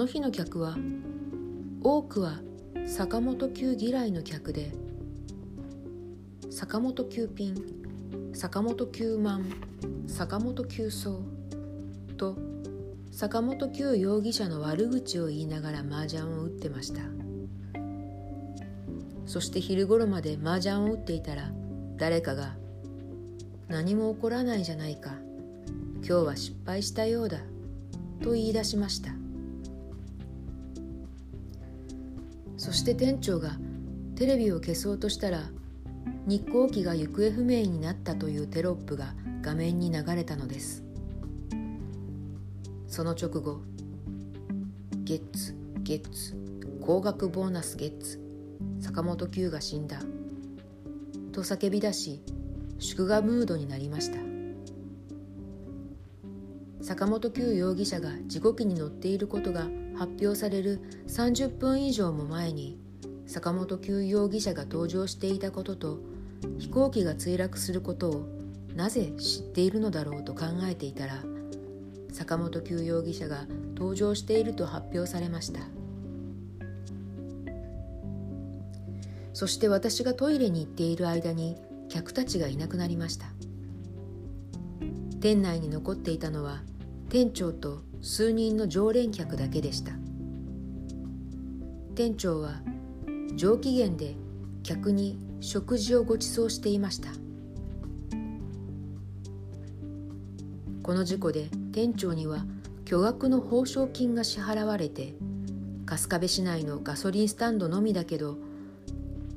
の日の客は多くは坂本九嫌いの客で坂本九品坂本九万坂本九層と坂本九容疑者の悪口を言いながら麻雀を打ってました。そして昼頃まで麻雀を打っていたら誰かが「何も起こらないじゃないか今日は失敗したようだ」と言い出しました。そして店長がテレビを消そうとしたら日航機が行方不明になったというテロップが画面に流れたのです。その直後ゲッツゲッツ高額ボーナスゲッツ坂本九が死んだと叫び出し祝賀ムードになりました。坂本九容疑者が事故機に乗っていることが発表される30分以上も前に坂本九容疑者が搭乗していたことと飛行機が墜落することをなぜ知っているのだろうと考えていたら坂本九容疑者が搭乗していると発表されました。そして私がトイレに行っている間に客たちがいなくなりました。店内に残っていたのは店長と数人の常連客だけでした。店長は上機嫌で客に食事をご馳走していました。この事故で店長には巨額の報奨金が支払われて春日部市内のガソリンスタンドのみだけど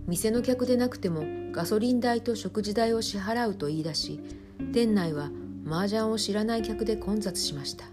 店の客でなくてもガソリン代と食事代を支払うと言い出し店内は麻雀を知らない客で混雑しました。